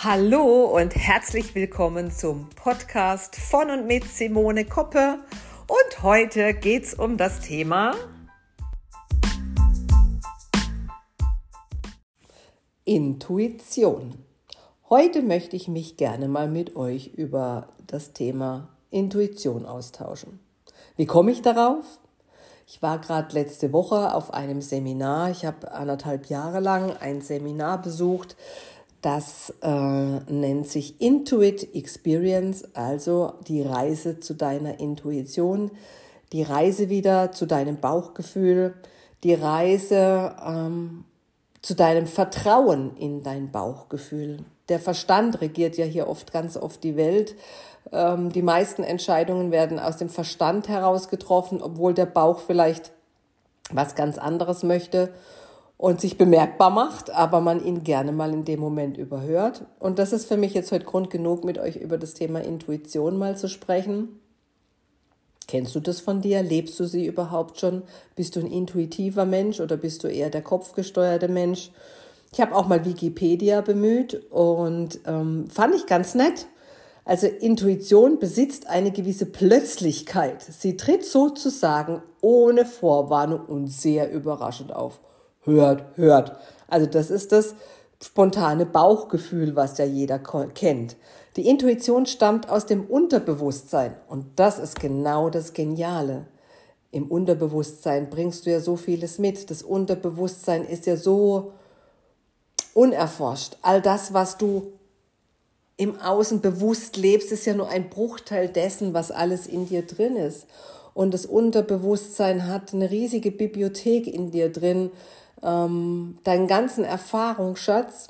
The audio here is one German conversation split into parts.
Hallo und herzlich willkommen zum Podcast von und mit Simone Koppe. Und heute geht es um das Thema Intuition. Heute möchte ich mich gerne mal mit euch über das Thema Intuition austauschen. Wie komme ich darauf? Ich war gerade letzte Woche auf einem Seminar. Ich habe anderthalb Jahre lang ein Seminar besucht das äh, nennt sich Intuit Experience, also die Reise zu deiner Intuition, die Reise wieder zu deinem Bauchgefühl, die Reise ähm, zu deinem Vertrauen in dein Bauchgefühl. Der Verstand regiert ja hier oft ganz oft die Welt. Ähm, die meisten Entscheidungen werden aus dem Verstand heraus getroffen, obwohl der Bauch vielleicht was ganz anderes möchte und sich bemerkbar macht, aber man ihn gerne mal in dem Moment überhört. Und das ist für mich jetzt heute Grund genug, mit euch über das Thema Intuition mal zu sprechen. Kennst du das von dir? Lebst du sie überhaupt schon? Bist du ein intuitiver Mensch oder bist du eher der kopfgesteuerte Mensch? Ich habe auch mal Wikipedia bemüht und ähm, fand ich ganz nett. Also Intuition besitzt eine gewisse Plötzlichkeit. Sie tritt sozusagen ohne Vorwarnung und sehr überraschend auf hört, hört. Also das ist das spontane Bauchgefühl, was ja jeder kennt. Die Intuition stammt aus dem Unterbewusstsein und das ist genau das Geniale. Im Unterbewusstsein bringst du ja so vieles mit. Das Unterbewusstsein ist ja so unerforscht. All das, was du im Außen bewusst lebst, ist ja nur ein Bruchteil dessen, was alles in dir drin ist. Und das Unterbewusstsein hat eine riesige Bibliothek in dir drin, ähm, deinen ganzen Erfahrungsschatz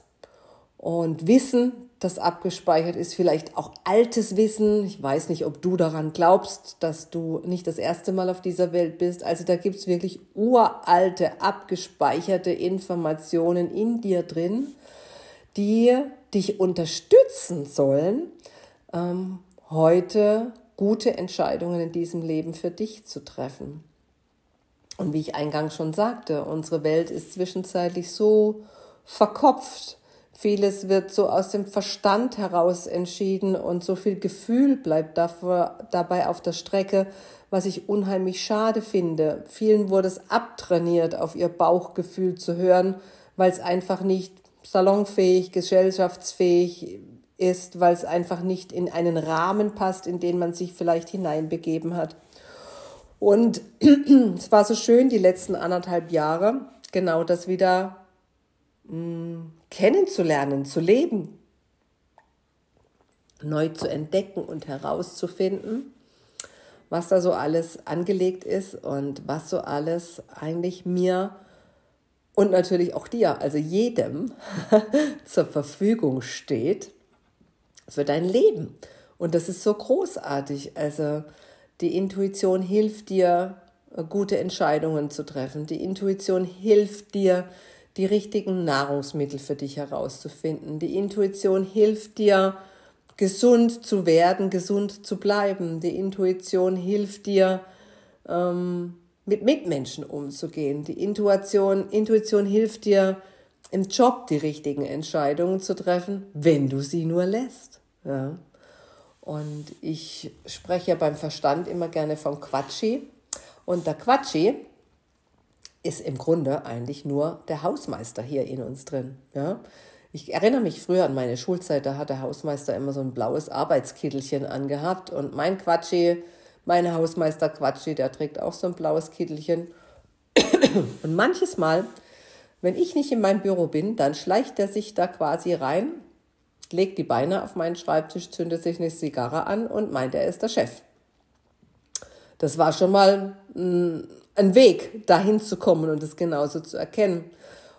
und Wissen, das abgespeichert ist, vielleicht auch altes Wissen. Ich weiß nicht, ob du daran glaubst, dass du nicht das erste Mal auf dieser Welt bist. Also da gibt es wirklich uralte, abgespeicherte Informationen in dir drin, die dich unterstützen sollen, ähm, heute gute Entscheidungen in diesem Leben für dich zu treffen. Und wie ich eingangs schon sagte, unsere Welt ist zwischenzeitlich so verkopft. Vieles wird so aus dem Verstand heraus entschieden und so viel Gefühl bleibt dafür, dabei auf der Strecke, was ich unheimlich schade finde. Vielen wurde es abtrainiert, auf ihr Bauchgefühl zu hören, weil es einfach nicht salonfähig, gesellschaftsfähig ist, weil es einfach nicht in einen Rahmen passt, in den man sich vielleicht hineinbegeben hat. Und es war so schön, die letzten anderthalb Jahre, genau das wieder mh, mm, kennenzulernen, zu leben, neu zu entdecken und herauszufinden, was da so alles angelegt ist und was so alles eigentlich mir und natürlich auch dir, also jedem, zur Verfügung steht für dein Leben. Und das ist so großartig. Also die Intuition hilft dir, äh, gute Entscheidungen zu treffen. Die Intuition hilft dir, die richtigen Nahrungsmittel für dich herauszufinden. Die Intuition hilft dir, gesund zu werden, gesund zu bleiben. Die Intuition hilft dir, ähm, mit Mitmenschen umzugehen. Die Intuition, Intuition hilft dir, im Job die richtigen Entscheidungen zu treffen, wenn du sie nur lässt. Ja. Und ich spreche ja beim Verstand immer gerne vom Quatschi. Und der Quatschi ist im Grunde eigentlich nur der Hausmeister hier in uns drin. Ja? Ich erinnere mich früher an meine Schulzeit, da hat der Hausmeister immer so ein blaues Arbeitskittelchen angehabt. Und mein Quatschi, mein Hausmeister Quatschi, der trägt auch so ein blaues Kittelchen. Und manches Mal, wenn ich nicht in meinem Büro bin, dann schleicht er sich da quasi rein legt die Beine auf meinen Schreibtisch, zündet sich eine Zigarre an und meint, er ist der Chef. Das war schon mal ein Weg, dahin zu kommen und es genauso zu erkennen.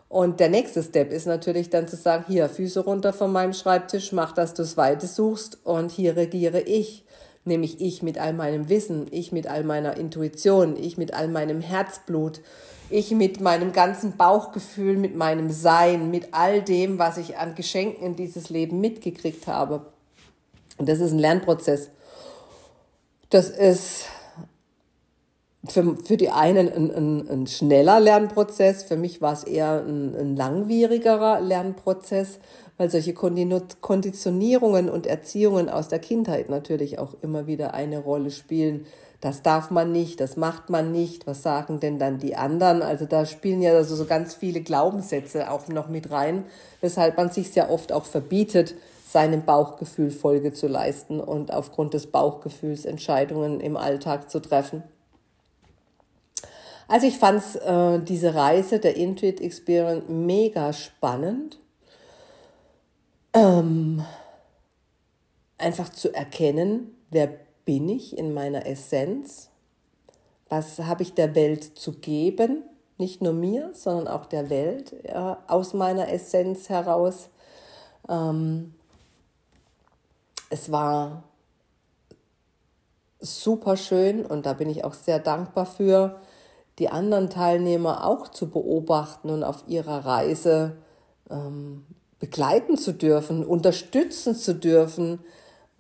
Und der nächste Step ist natürlich dann zu sagen, hier, Füße runter von meinem Schreibtisch, mach, dass du es weiter suchst und hier regiere ich. Nämlich ich mit all meinem Wissen, ich mit all meiner Intuition, ich mit all meinem Herzblut, ich mit meinem ganzen Bauchgefühl, mit meinem Sein, mit all dem, was ich an Geschenken in dieses Leben mitgekriegt habe. Und das ist ein Lernprozess. Das ist für, für die einen ein, ein, ein schneller Lernprozess, für mich war es eher ein, ein langwierigerer Lernprozess, weil solche Konditionierungen und Erziehungen aus der Kindheit natürlich auch immer wieder eine Rolle spielen. Das darf man nicht, das macht man nicht, was sagen denn dann die anderen? Also da spielen ja also so ganz viele Glaubenssätze auch noch mit rein, weshalb man sich sehr oft auch verbietet, seinem Bauchgefühl Folge zu leisten und aufgrund des Bauchgefühls Entscheidungen im Alltag zu treffen. Also ich fand äh, diese Reise der Intuit Experience mega spannend. Ähm, einfach zu erkennen, wer bin ich in meiner Essenz, was habe ich der Welt zu geben, nicht nur mir, sondern auch der Welt ja, aus meiner Essenz heraus. Ähm, es war super schön und da bin ich auch sehr dankbar für, die anderen Teilnehmer auch zu beobachten und auf ihrer Reise ähm, begleiten zu dürfen, unterstützen zu dürfen,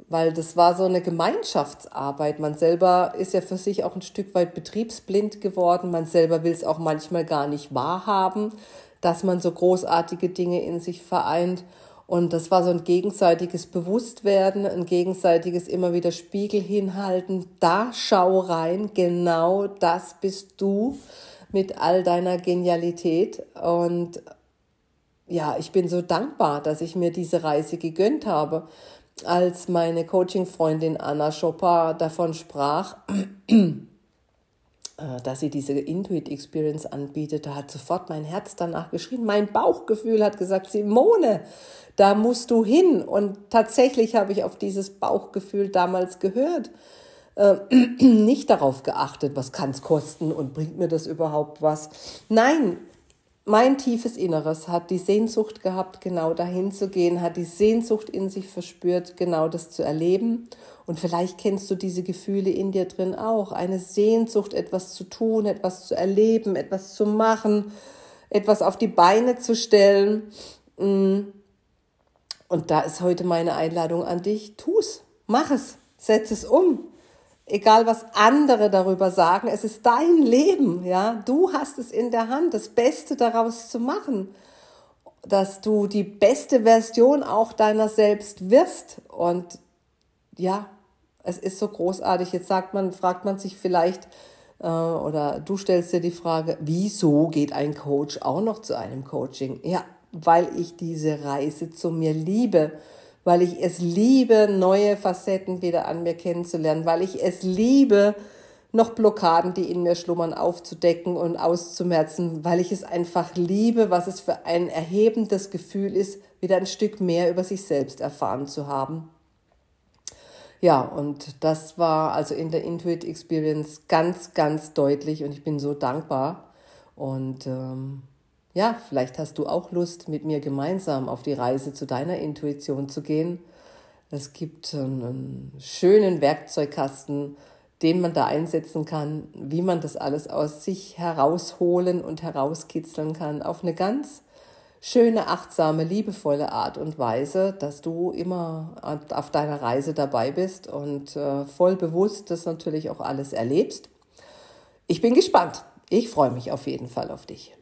weil das war so eine Gemeinschaftsarbeit. Man selber ist ja für sich auch ein Stück weit betriebsblind geworden. Man selber will es auch manchmal gar nicht wahrhaben, dass man so großartige Dinge in sich vereint. Und das war so ein gegenseitiges Bewusstwerden, ein gegenseitiges immer wieder Spiegel hinhalten. Da schau rein, genau das bist du mit all deiner Genialität. Und ja, ich bin so dankbar, dass ich mir diese Reise gegönnt habe. Als meine Coaching-Freundin Anna Chopin davon sprach, dass sie diese Intuit Experience anbietet, da hat sofort mein Herz danach geschrien. Mein Bauchgefühl hat gesagt, Simone, da musst du hin. Und tatsächlich habe ich auf dieses Bauchgefühl damals gehört. Äh, nicht darauf geachtet, was kann es kosten und bringt mir das überhaupt was. Nein, mein tiefes Inneres hat die Sehnsucht gehabt, genau dahin zu gehen, hat die Sehnsucht in sich verspürt, genau das zu erleben. Und vielleicht kennst du diese Gefühle in dir drin auch. Eine Sehnsucht, etwas zu tun, etwas zu erleben, etwas zu machen, etwas auf die Beine zu stellen. Mm. Und da ist heute meine Einladung an dich. Tu's, mach es, setz es um. Egal was andere darüber sagen, es ist dein Leben, ja. Du hast es in der Hand, das Beste daraus zu machen, dass du die beste Version auch deiner selbst wirst. Und ja, es ist so großartig. Jetzt sagt man, fragt man sich vielleicht, äh, oder du stellst dir die Frage, wieso geht ein Coach auch noch zu einem Coaching? Ja, weil ich diese Reise zu mir liebe, weil ich es liebe, neue Facetten wieder an mir kennenzulernen, weil ich es liebe, noch Blockaden, die in mir schlummern, aufzudecken und auszumerzen, weil ich es einfach liebe, was es für ein erhebendes Gefühl ist, wieder ein Stück mehr über sich selbst erfahren zu haben. Ja, und das war also in der Intuit Experience ganz, ganz deutlich und ich bin so dankbar. Und ähm, ja, vielleicht hast du auch Lust, mit mir gemeinsam auf die Reise zu deiner Intuition zu gehen. Es gibt einen schönen Werkzeugkasten, den man da einsetzen kann, wie man das alles aus sich herausholen und herauskitzeln kann, auf eine ganz schöne, achtsame, liebevolle Art und Weise, dass du immer auf deiner Reise dabei bist und äh, voll bewusst das natürlich auch alles erlebst. Ich bin gespannt. Ich freue mich auf jeden Fall auf dich.